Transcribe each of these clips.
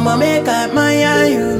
I'ma make up my you.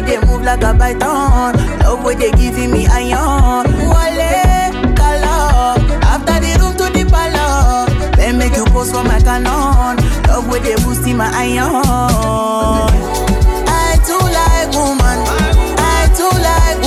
Body they move like a python. Love way they giving me iron. Wale, color. After the room to the palace. Then make you post for my canon. Love way they boosting my iron. I too like woman. I too like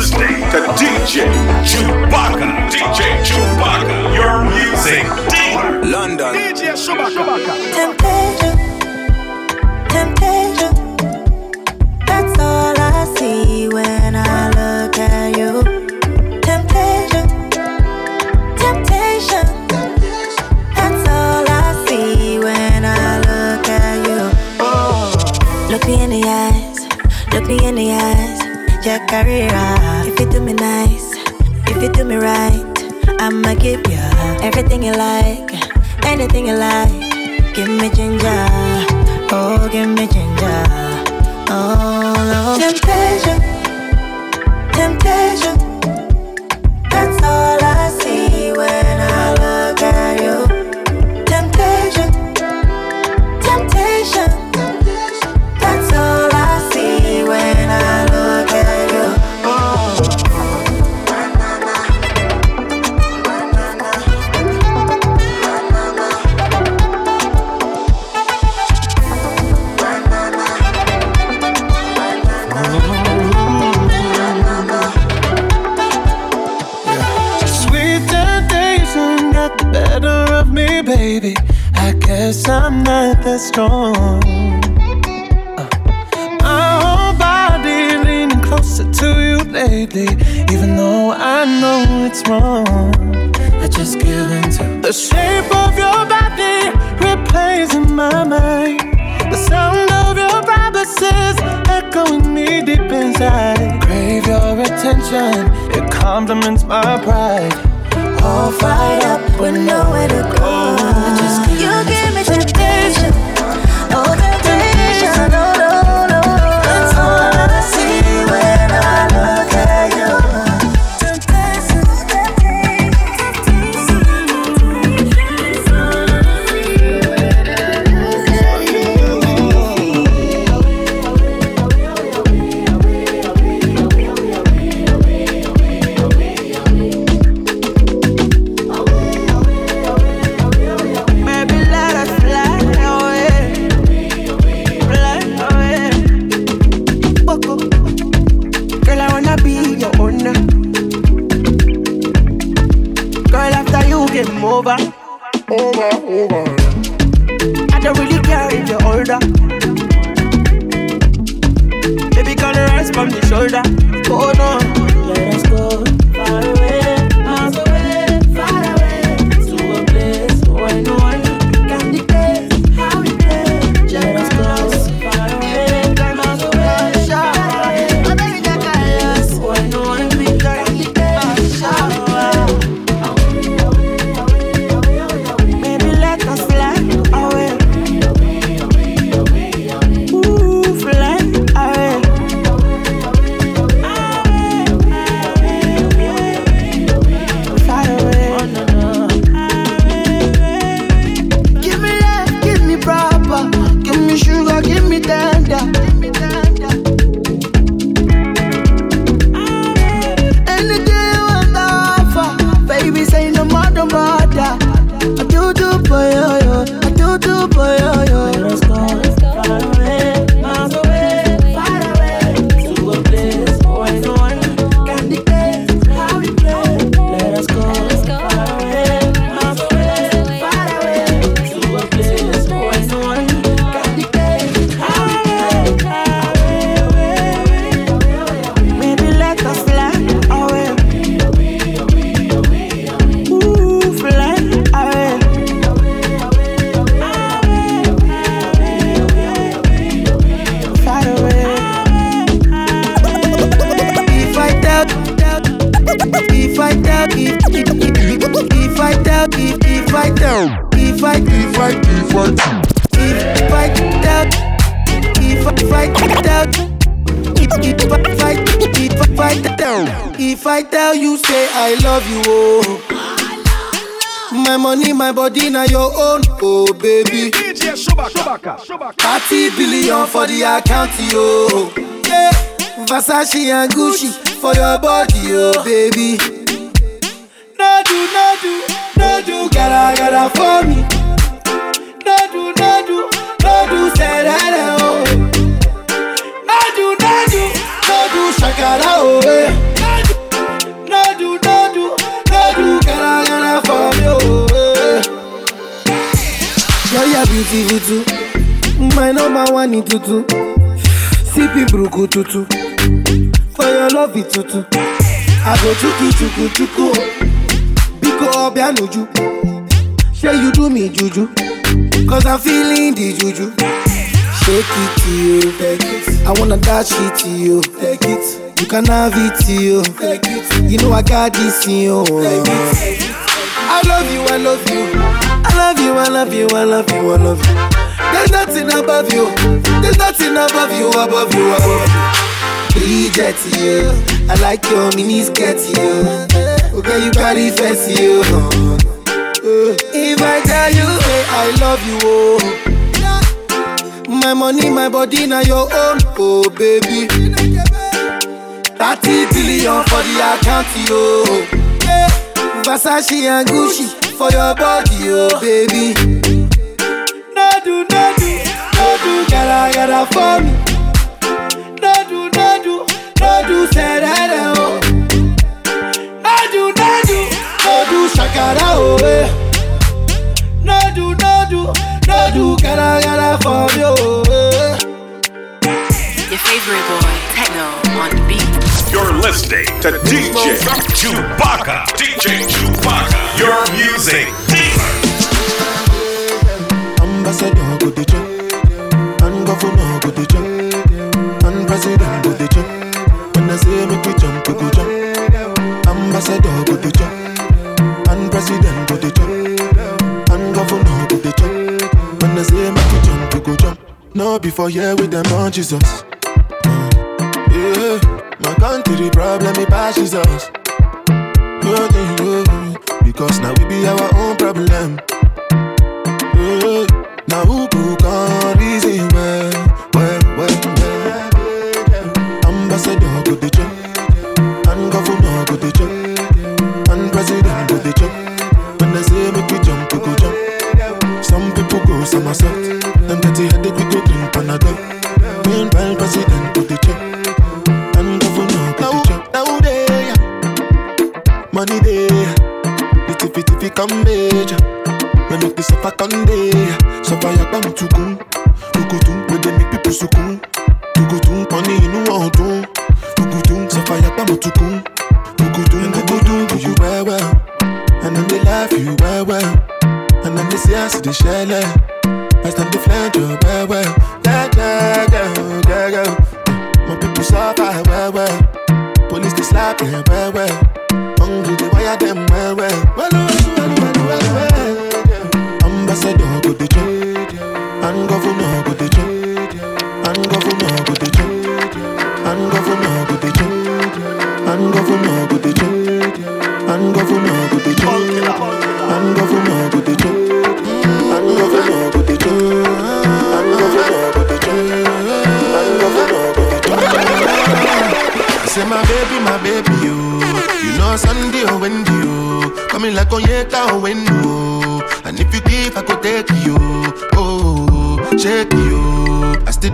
listening to DJ Shubak. DJ Shubak, your music dealer. London. DJ Shubak. Temptation, temptation. That's all I see when I look at you. Temptation, temptation. That's all I see when I look at you. Look me in the eyes, look me in the eyes. Jack career. If you do me nice, if you do me right, I'ma give you everything you like, anything you like. Give me ginger, oh, give me ginger. Oh, no. Temptation, temptation. I'm not that strong. Uh, my whole body leaning closer to you lately, even though I know it's wrong. I just give in to the shape of your body replays in my mind. The sound of your promises echoing me deep inside. Crave your attention, it compliments my pride. All fired up with nowhere to go. Yo. Yeah. Versace and Gucci for your body, oh baby. No do, no do, no gotta, for me. No do, no say oh. No do, no shakara, oh. eh. No do, no gotta, for me, oh. eh. You're beautiful. My number one in tutu. Sippy bruku tutu. For your love it tutu. I go chuku chuku chuku. Biko obianuju. Say you do me juju. Cause I'm feeling the juju. Shake it to you. Take it. I wanna dash it to you. Take it. You can have it to you. Take it. You know I got this in you. Take it. I love you, I love you. I love you, I love you, I love you, I love you. There's nothing above you. There's nothing above you, above you, above you. Bridget, you. I like your mini skirt, you. Okay, you carry fancy, you. If I tell you, say I love you, oh. My money, my body, now your own, oh baby. 30 billion for the account, yo. Yeah. Versace and Gucci for your body, oh baby. No do, no do, no do, gotta, gotta for me. No do, no do, no do, say that, oh. No do, no do, no do, shakara, oh, eh. No do, no do, no do, gotta, gotta for me, oh, eh. Your favorite boy, Techno, on the beat. You're listening to DJ Shubak. DJ Shubak. Your music dealer. Ambassador go the job, and governor go the job, and president go the job. When I say make we jump, we go jump. Ambassador go the job, and president go the job, and governor go the job. When I say make we jump, we go jump. No before here with them on Jesus. My country problem it passes us. Yeah, yeah, yeah. Because now we be our own problem. Now who can reason well, well, well, well. Ambassador go the job, and governor go the job, and president go the job. When I say make we jump, we go jump. Some people go somersault, them get the headache, we go drink Panadol. Meanwhile, president go the job, and governor go the job. Now they, money they, the tiffy tiffy come major. Me make the suffer conde Suffer shell As them they flange you well well. Yeah yeah yeah yeah yeah. My people suffer well well. Police they slap them well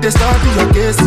they start your case,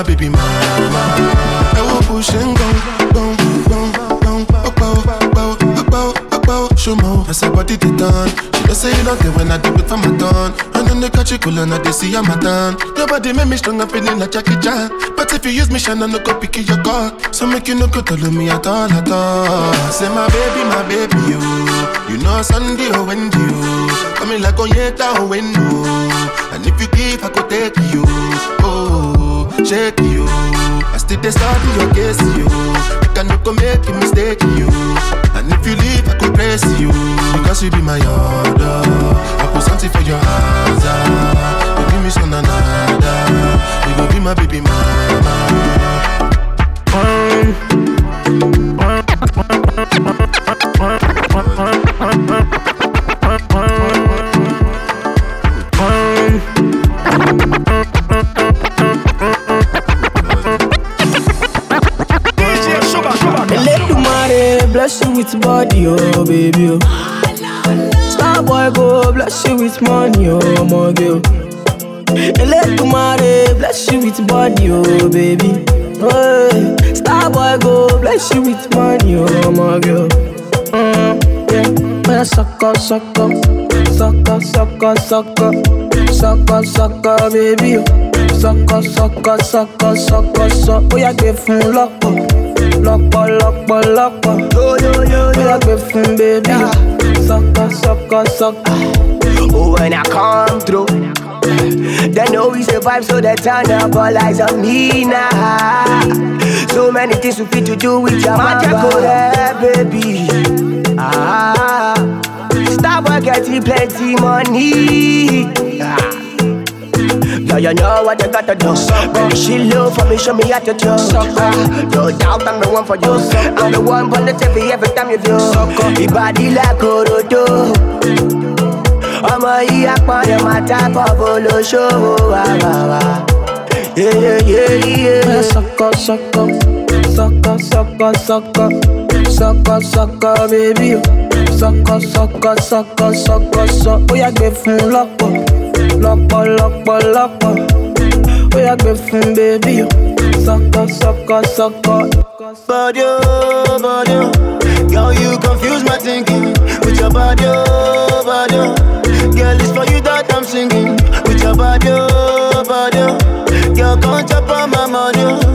my baby mama. I won't ṣe ń gbọ̀n gbọ̀n gbọ̀n gbọ̀n ọgbà ó ọgbà ó ọgbà ó ọgbà ó ṣọmọ. Ẹsẹ̀ bọ́dí ti done. She dey say you don dey when I do it for my turn. Ọ̀nà ní kájí kò lọ́nà dey sí yàmà tán. Your body make me strong and feeling like Jackie Chan. But if you use me, Shana no go pick your call. So make you no go tell me at all at all. Say my baby, my baby, you. You know Sunday or Wednesday, you. Coming like Onyeka or Wendo. And if you give, I could take you. Shake you. I still dey study your case, you. I can no go make a mistake, you. And if you leave, I could praise you. Because you be my order. I put something for your hands. Ah. You give me some another. You go be my baby mama. oh baby. Oh. Star boy go bless you with money, oh my girl. Let tomorrow bless you with body, oh baby. Oh, hey. Star boy go bless you with money, oh my girl. Mm, yeah. Suck up, suck up, suck up, suck up, suck up, suck up, suck up, baby. Suck up, suck up, suck up, suck up, suck up. Oh yeah, give me oh lọ́pọ̀, lọ́pọ̀, lọ́pọ̀. Bóyá gbé fún bébí. Sucker, sucker, sucker. Oh, when I come through, they know we survive, so they turn up all eyes on me now. So many things we fit to do with your magic, baby. Ah, stop getting plenty money. Ah. Yeah, you know what you gotta do. Baby, she low for me, show me how to do. No doubt I'm the one for you. I'm the one on the TV every time you view. Your body like Orodo. ọmọ yìí apọ̀nrẹ̀ máa tábọ̀ bó ló ṣòwò wá wá wá. Sucker, sucker, sucker, sucker, sucker, sucker, sucker, baby. oh. Sucker, sucker, sucker, sucker, sucker. Bóyá gbé fún lọ́pọ̀, lọ́pọ̀, lọ́pọ̀, lọ́pọ̀. Bóyá gbé fún bébí. oh. Sucker, sucker, sucker. Body, oh, body. Girl, you confuse my thinking with your body, oh. Girl, it's for you that I'm singing with your body, oh. Girl, come chop on my money.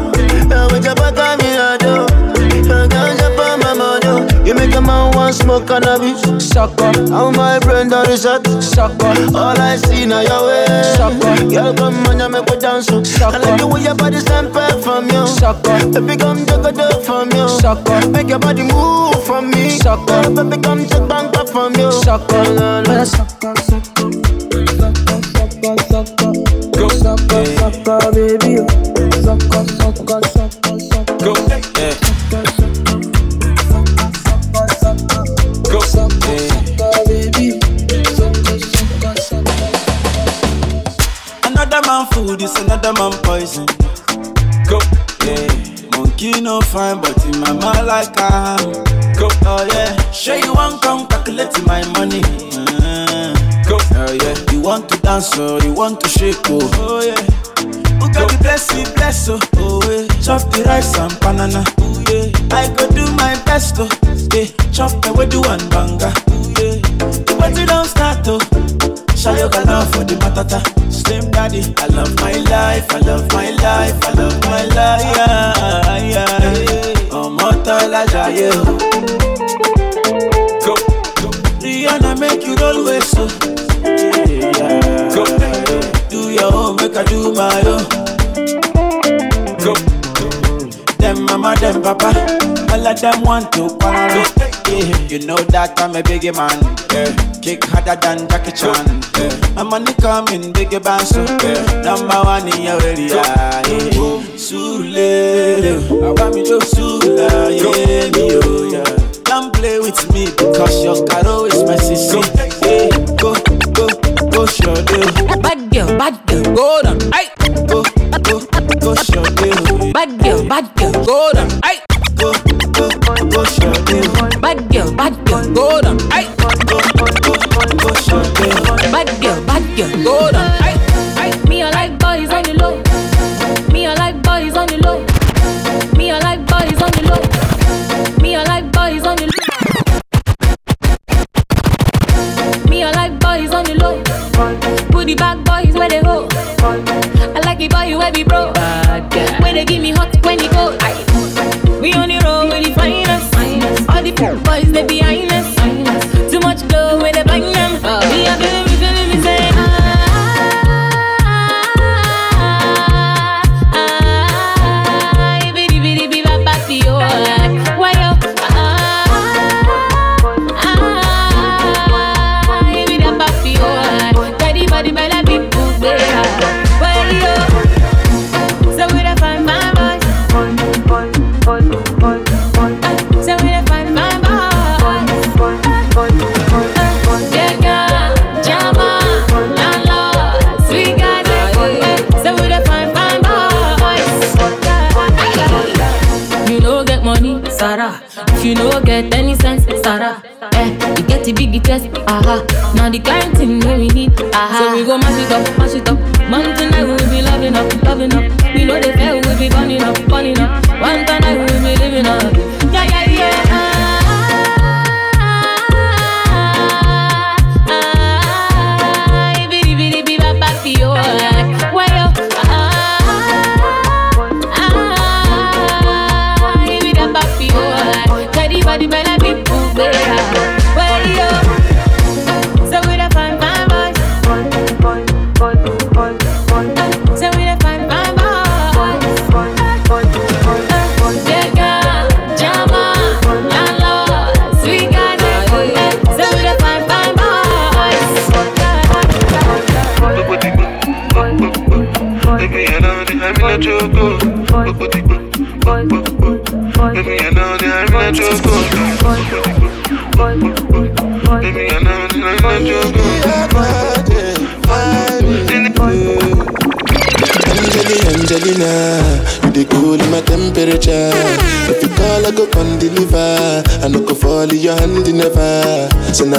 You make a man want smoke cannabis. Sucker, How my brain done reset. sucker, All I see now your way. Sucker. Girl, come on, you make me dance. oh. I like the way your body stand back from you. sucker, Baby, come take a dip from you. Sucker. Make your body move from me. Sucker. Baby, come take bank back from you. sucker. La, la. Well, sucker, sucker, sucker, like am. Go, oh yeah. Sure you want come calculate my money. Uh, go, oh yeah. You want to dance or you want to shake oh, oh yeah. Who got the blessing, bless oh, oh yeah. Chop the rice and banana, oh yeah. I go do my best oh, yeah. Chop the way do one banga, oh yeah. The party don't start oh. Shayo love for the matata. Slim daddy, I love my life, I love my life, I love my life. Yeah, yeah. Jayé o. Go. Rihanna make you roll with so. Yeah, go. Do your own, make I do my own. Go. Them mama, them papa, all of them want to quarrel. Yeah, you know that I'm a biggie man. Yeah. Kick harder than Jackie Chan. Yeah. My money coming, biggie band so yeah. Number one in your area. Yeah. Sule, I want me to Sula, yeah, me oh yeah. Don't play with me because your caro is my sissy. Yeah, go, go, go, sure do. Bad girl, bad girl, go down. Aye. Go, go, go, sure do. Bad girl, bad girl, go down. Aye. Go, go, go, sure do. Bad girl, bad girl, go down. Aye.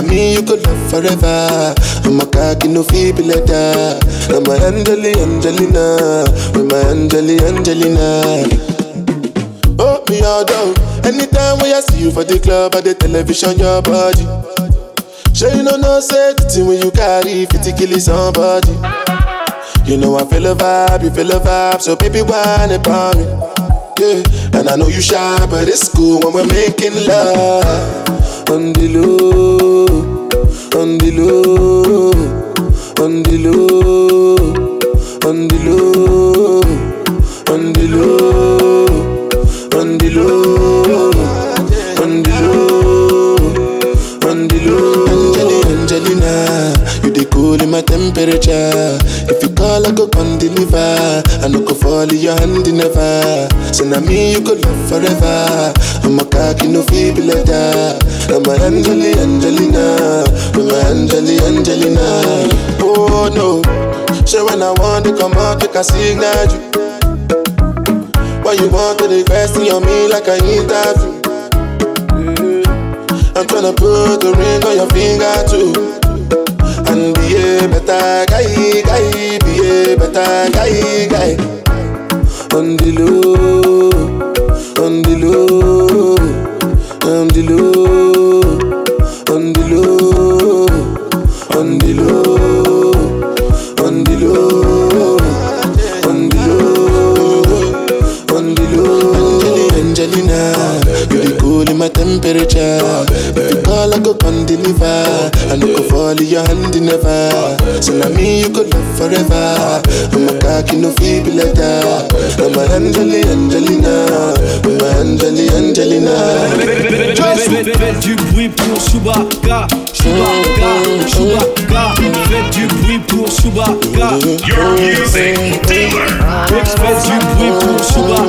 Me you could love forever. I'm a cocky no feeble letter. I'm a Angelina, Angelina, with my Angelina, Angelina. Oh, me all down. Anytime when I see you for the club or the television, your body. Sure you know no thing when you carry 50 kill somebody. You know I feel a vibe, you feel a vibe, so baby whine about me. Yeah, and I know you shy, but it's cool when we're making love. On the low, on the low, on the low, on the low, I go come deliver. I no go fall in your hand never. So now me you go love forever. I'm a cocky no feeble letter. I'm a Angeli Angelina, I'm a Angeli Angelina. Oh no, so when I want to come out, take a signal you. Why you want to invest in me like I interview? Mm. I'm tryna put a ring on your finger too. And be a better guy, guy, be a better guy, guy. On the low, on the low, on the low, on the low, on the low, on the low, on the low, on the low. Angelina, you the cool in my temperature. If you call, I go come deliver. I go fall in your hand never. So now me you could love forever. I'm a cocky no feeble letter. I'm a Angeli Angelina, I'm a Angeli Angelina. Faites du bruit pour Shubak, Shubak, Shubak. Faites du bruit pour Shubak. Your music dealer. Faites du bruit pour Shubak,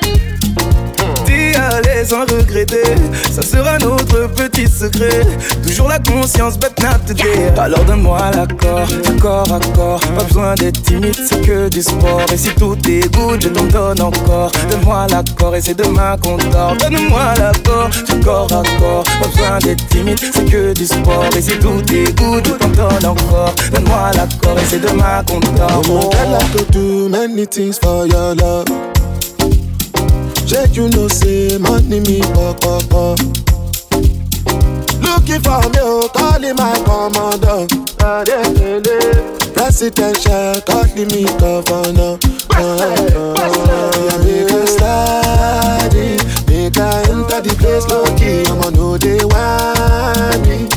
l'aise sans regretter. Ça sera notre petit secret. Toujours la conscience, not today. Alors donne-moi l'accord, à corps. Pas besoin d'être timide, c'est que du sport. Et si tout est good, je t'en donne encore. Donne-moi l'accord et c'est demain qu'on dort. Donne-moi l'accord, du corps à corps. Pas besoin d'être timide, c'est que du sport. Et si tout est good, je t'en donne encore. Donne-moi l'accord et c'est demain qu'on dort. Oh, many things. Check you know say money me pop pop pop. Looking for me, oh, calling my commander. Presidential, calling me governor. Ah, ah, ah. Make a slide in, make I enter the place low key. I'ma know they want me.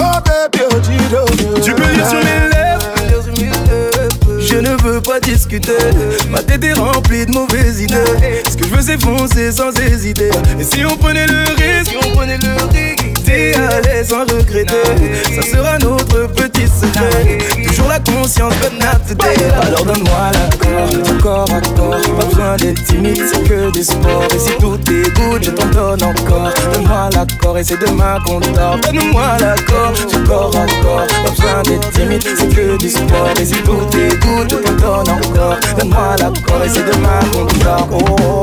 Oh baby, oh Giro, Tu peux lire sur mes lèvres Je ne veux pas discuter. Ma tête est remplie de mauvaises idées. Ce que je veux c'est foncer sans hésiter. Et si on prenait le risque Si on prenait le risque à l'aise sans regretter. Ça sera notre petit secret. Toujours la conscience but not Alors donne-moi l'accord corps à corps. Pas besoin d'être timide C'est que du sport Et si tout est good Je t'en donne encore. Donne-moi l'accord Et c'est demain qu'on dort. Donne-moi l'accord corps à corps. Pas besoin d'être timide C'est que du sport Et si tout est Je t'en donne encore. Donne-moi l'accord Et c'est demain qu'on dort Oh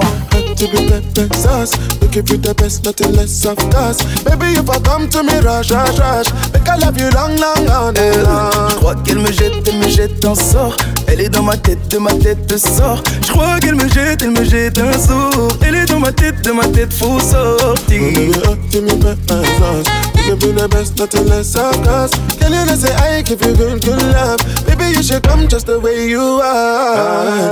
to be the sauce. Looking for the best, nothing less of course. Baby, if I come to me, rush, rush, rush. Make I love you long, long, long, Elle, long. Je crois qu'elle me jette, elle me jette un sort. Elle est dans ma tête, de ma tête de sort. Je crois qu'elle me jette, elle me jette un sort. Elle est dans ma tête, de ma tête, faut sortir. To me, best sauce. Looking for the best, nothing less of course. Can you not say I give you good, good love? Baby, you should come just the way you are.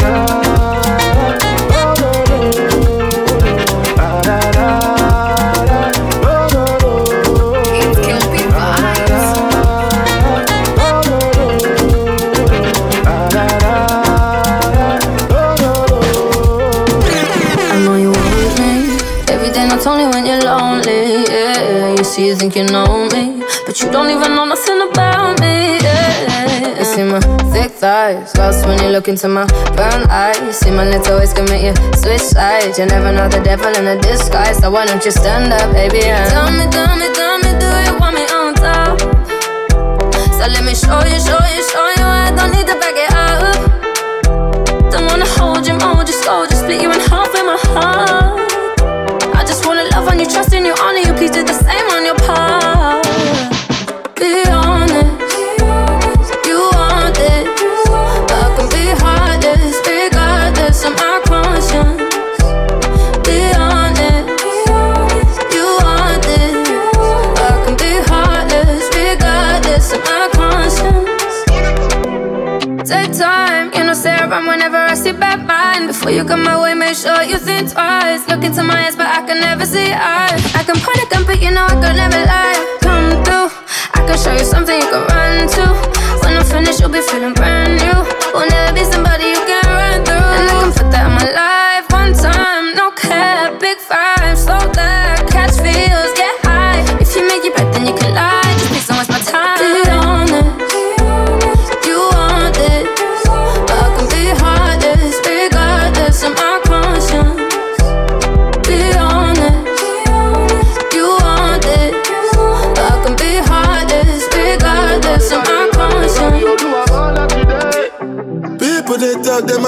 Think you know me, but you don't even know nothing about me. Yeah, you see my thick thighs, lost when you look into my brown eyes. You See my lips always can make you switch sides. You never know the devil in a disguise, so why don't you stand up, baby? And tell me, tell me, tell me, do you want me on top? So let me show you, show you, show you. I don't need to back it up. Don't wanna hold you, mold you slow, just split you in half with my heart. Love on you, trust in you, honor you. Please do the same on your part. Be honest, you want it. I can be heartless, regardless of my conscience. Be honest, you want it. I can be heartless, regardless of my conscience. Take time, you know, around whenever I see bad mind. Before you come my way, make sure you think twice. Look into my never see eyes. I can point a gun, but you know I could never lie. Come through, I can show you something you can run to. When I'm finished, you'll be feeling brand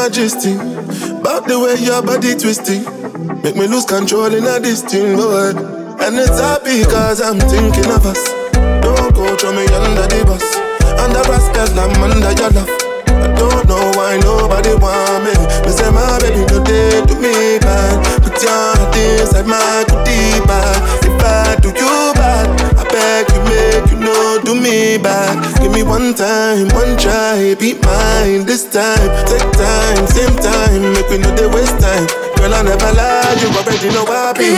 a About the way your body twisting Make me lose control in a this thing, boy And it's happy cause I'm thinking of us. Don't go throw me under the bus. Under rascals, I'm under your love. I don't know why nobody want me. Me say my baby no day to me bad Put your heart inside my goodie bag. If I me bad Give me one time, one try. Be mine this time Take time, same time. Make we know they waste time. Girl I never lie. You already know I Be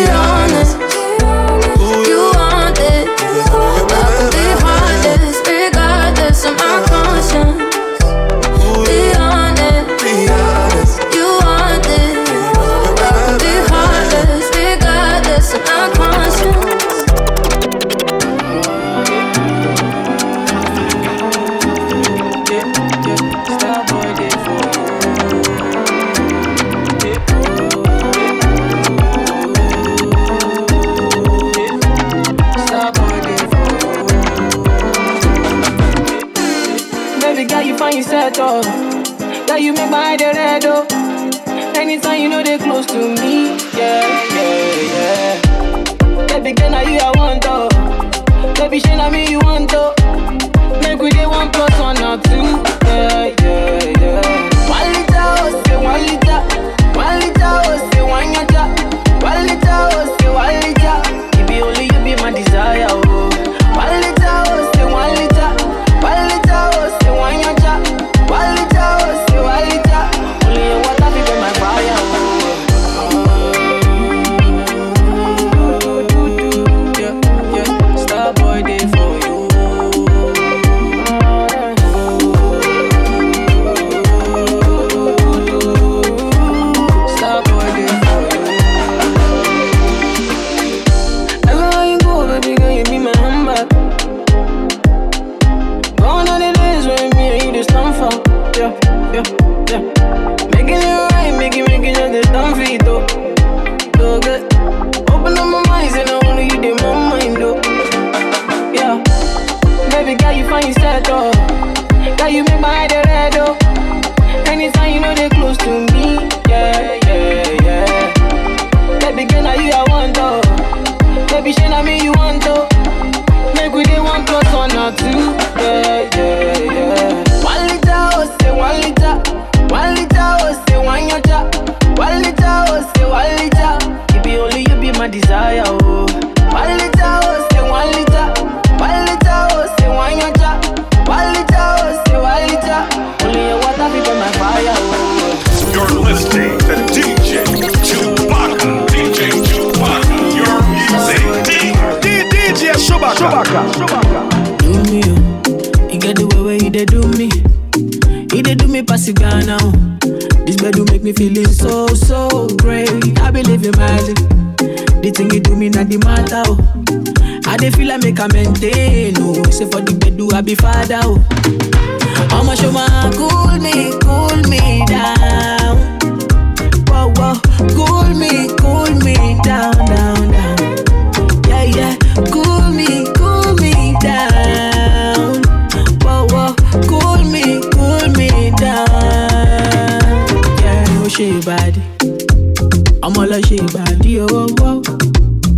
ṣe ìbàdí ọwọ́ wọ́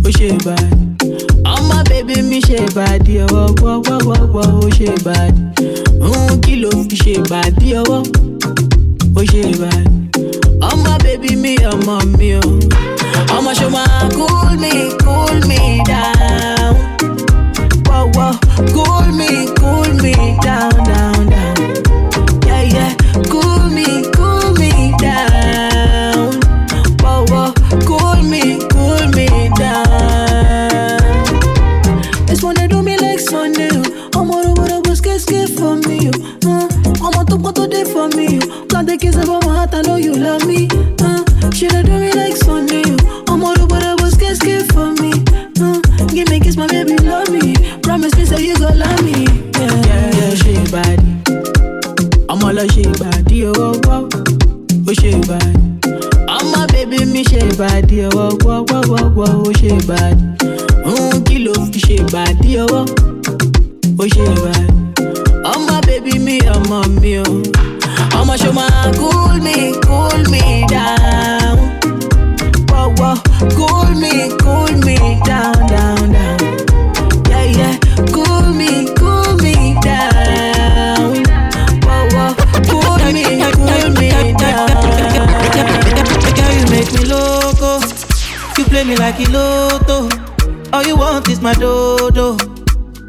ó ṣe ìbàdí. ọmọ bèbí mi ṣe ìbàdí ọwọ́ wọ́ wọ́ wọ́ wọ́ ó ṣe ìbàdí. òun kí ló fi ṣe ìbàdí ọwọ́ pay me like a lotto. All you want is my dodo.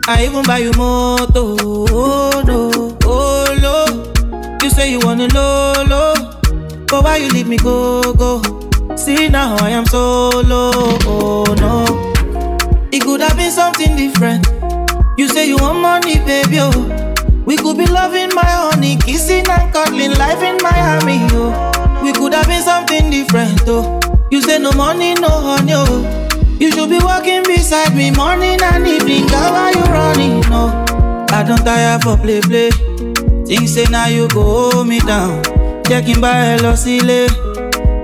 I even buy you moto. Oh no, oh no. You say you wanna lolo, but why you leave me go go? See now I am solo. Oh no, it could have been something different. You say you want money, baby. Oh. We could be loving my honey, kissing and cuddling, life in Miami. Oh. We could have been something different, oh. You say no money, no honey, oh. You should be walking beside me morning and evening. How why you running? No, I don't tire for play, play. Things say now you go hold me down. Checking by Losile.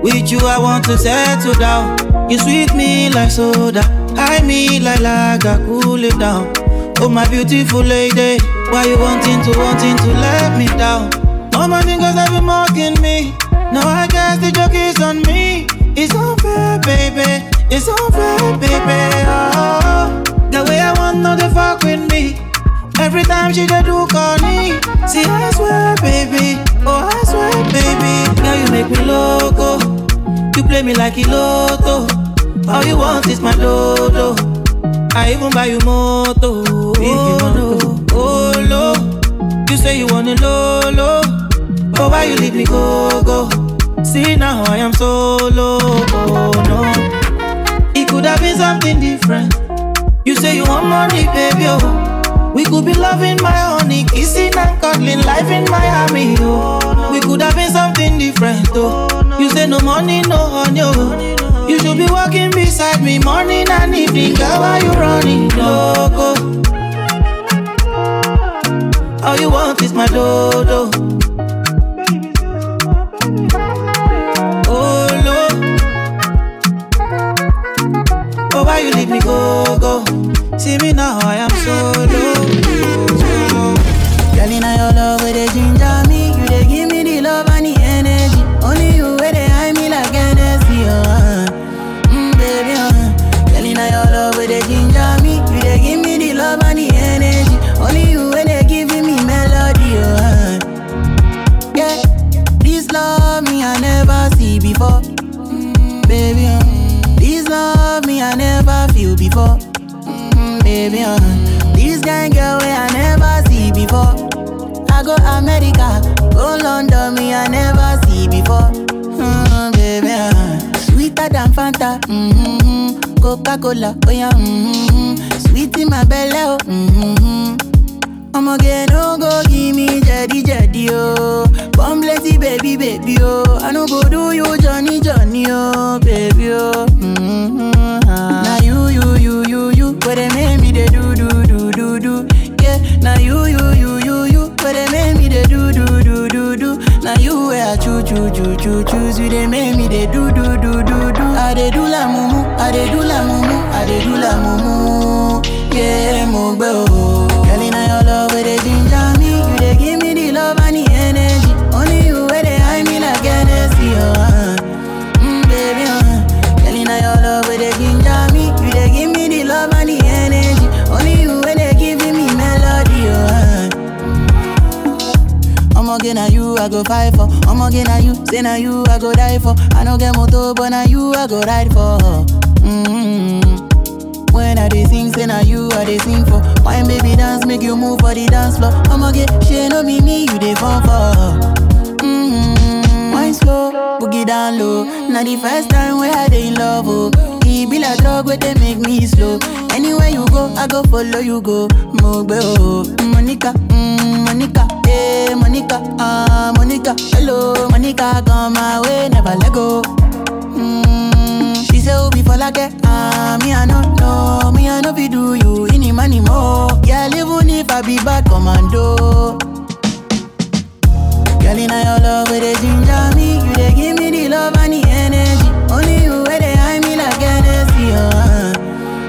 With you, I want to settle down. You sweet me like soda. High me like lager, cool it down. Oh, my beautiful lady. Why you wanting to, wanting to let me down? All my niggas have been mocking me. Now I guess the joke is on me. It's unfair, baby. It's unfair, baby. Oh, the way I want no they fuck with me. Every time she dey do corny. See, I swear, baby. Oh, I swear, baby. Girl, you make me loco. You play me like a lotto. All you want is my dodo. I even buy you moto. Oh, no. oh, no. You say you want a lolo. But why you leave me go, go? See, now I am solo. Oh, no. It could have been something different. You say you want money, baby. Oh. We could be loving my honey, kissing and cuddling, life in Miami. Oh. We could have been something different. Oh. You say no money, no honey. Oh. You should be walking beside me morning and evening. Girl, why you running loco? All you want is my dodo. Go, go? See me now, I am solo. London, me I never see before. Mm, baby, uh. sweeter than Fanta, mm-hmm. Coca Cola, oh yeah, mm-hmm. sweet in my belly, oh. Mm-hmm. I'ma get no go give me jetty jetty oh. Come plenty baby baby oh. I no go do you Johnny Johnny oh baby oh. Now you where I choo choo choo choo choose you they make me they do do do do do. I they do la mumu, I they do la mumu, I they do la mumu. Yeah, mo oh. Girl, inna I go fight for. I'ma get na you, say na you, I go die for. I no get motor, but na you, I go ride for. Mm-hmm. When I dey sing, say na you, I dey sing for. Wine baby dance, make you move for the dance floor. I'ma get she no be me, you dey fall for. Mm-hmm. Wine slow, boogie down low. Now the first time where I dey in love, oh. E be like drug where they make me slow. Anywhere you go, I go follow you go. Mogbe oh, Monica, mm, Eh, Monica, ah, Monica. Hello, Monica, come my way, never let go. Mm, she say Obi for like ah, me I no know, me I no be do you any money more. Yeah, even if I be bad commando. Girl, inna your love where they ginger me, you they give me the love and the energy. Only you where they hide me like Hennessy, oh. Uh.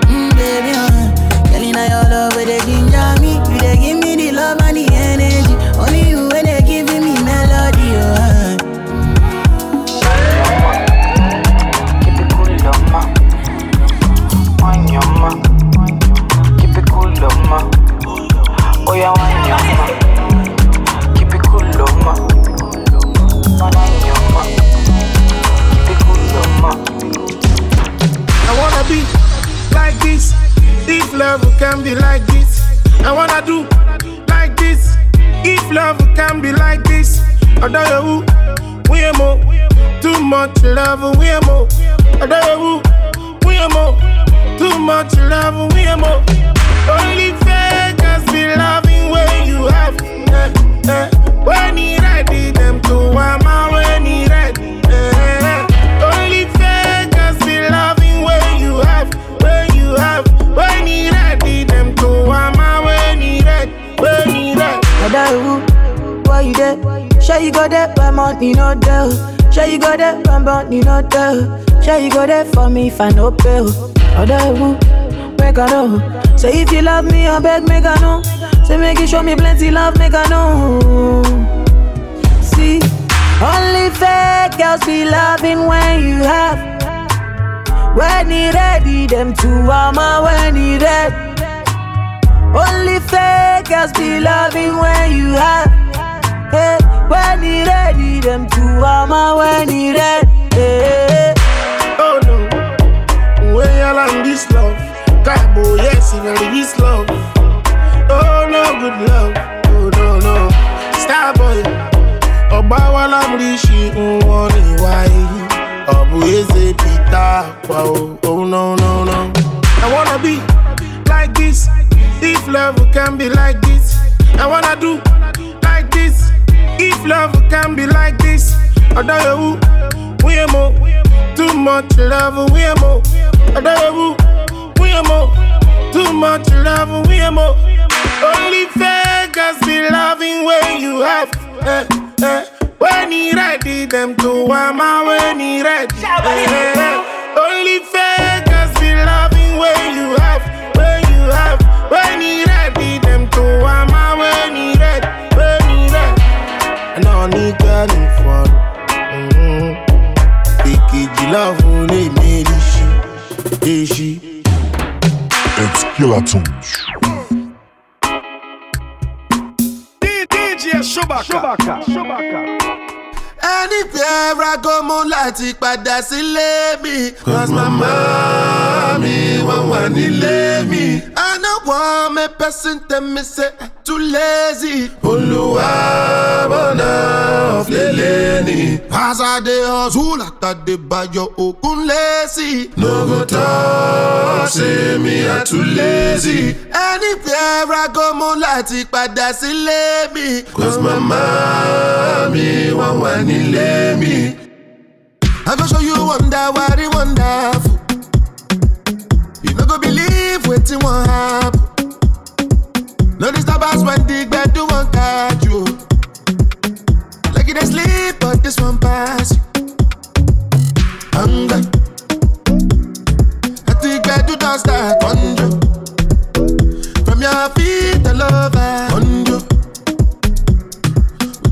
Mm, baby, uh. Girl, inna your love where they ginger me, you they give me I no pay. Oh. Whether you, make I know. Say if you love me, I beg make I know. Say make you show me plenty love, make I know. See, only fake girls be loving when you have. When he ready, them two armor when he ready. Only fake girls be loving when you have. Hey, when he ready, them two armor when he ready. Hey. This love, Cabo, yes, you very this love. Oh no, good love. Oh no, no, Starboy. Ọba wa lámúríṣi ń wọ́n ní wáyé. Eze Peter pa. Oh no, no, no. I wanna be like this. If love can be like this. I wanna do like this. If love can be like this. Ọ̀dọ́ yòówù, wíyẹn mo. Too much love, wíyẹn mo. Ọ̀dọ́ yòówù, wíyẹn mo. Too much love, wíyẹn mo. Only fakers be loving when you have. Eh, eh. When he ready, them to wama when he ready. Eh, eh. Only fakers be loving when you have. When you have. When he ready, them to wama when he ready. When he ready. And I need getting fun. Mm-hmm. Ìkejì lọ́hùn lè méjì ṣe. Èṣì. It's Killer Tunes. DJ Shubaka. Anywhere I go, mo láti padà sílé mi. Cause mama mi wọ́n wà nílé mi. I no want me person tell me say I too lazy. Olúwa bọ̀nà ọ̀flẹ̀lẹ̀ ni. As I dey hustle, àtàdé ògùn lẹ́sì. No go say me I too lazy. Anywhere I go, mo láti padà sílé mi. Cause mama mi wọ́n wà nílé mi. I go show you wonder, very wonderful. You no go believe wetin wan happen. No us when the gbedu wan catch you. Like you dey sleep, but this one pass you. Hunger. At the gbedu don start conjure. From your feet over conjure.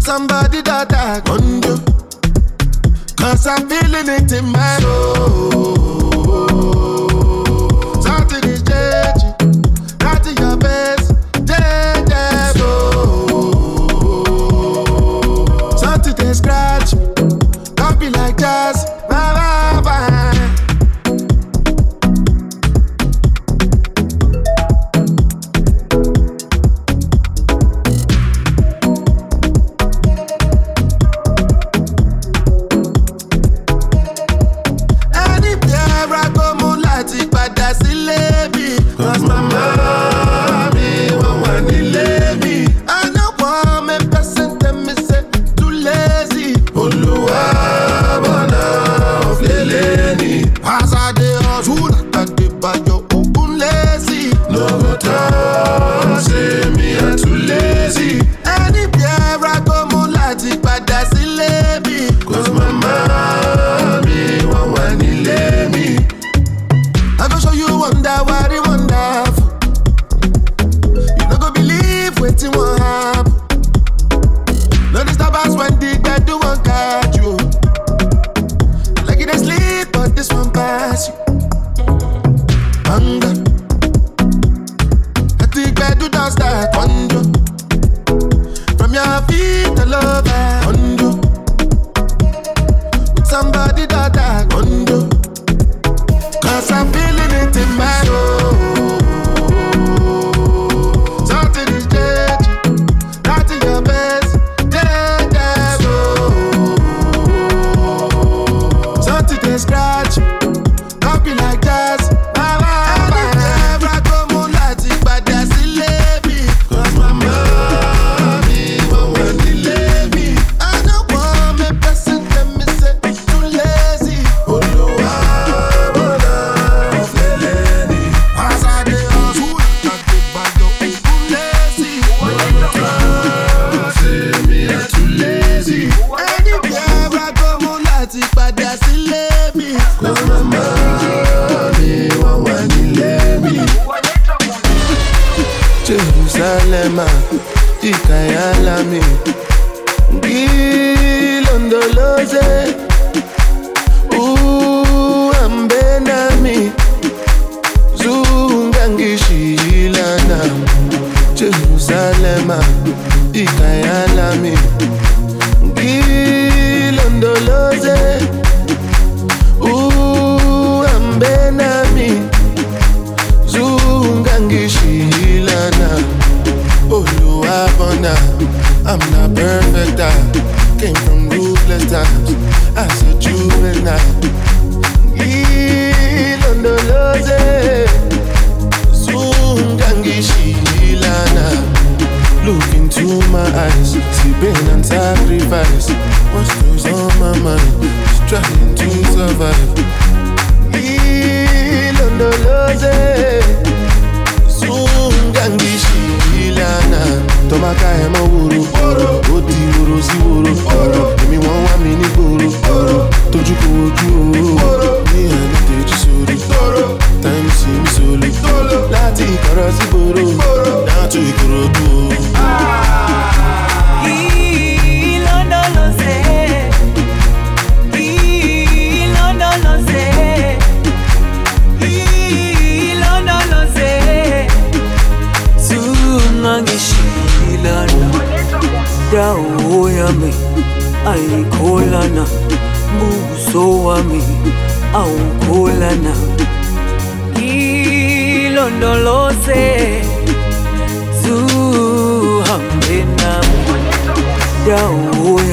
Somebody that I conjure. Cause I'm feeling it in my soul.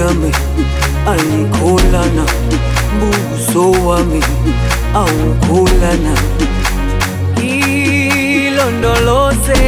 Yami ayikholana buso wami awukholana ilondoloze